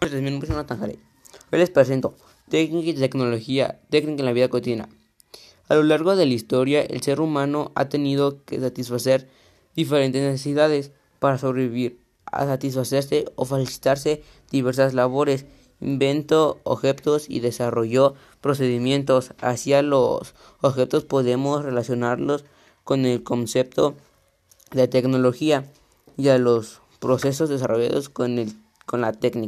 Pues Hoy les presento técnica y tecnología, técnica en la vida cotidiana. A lo largo de la historia, el ser humano ha tenido que satisfacer diferentes necesidades para sobrevivir, a satisfacerse o facilitarse diversas labores, inventó objetos y desarrolló procedimientos. Hacia los objetos podemos relacionarlos con el concepto de tecnología y a los procesos desarrollados con, el, con la técnica.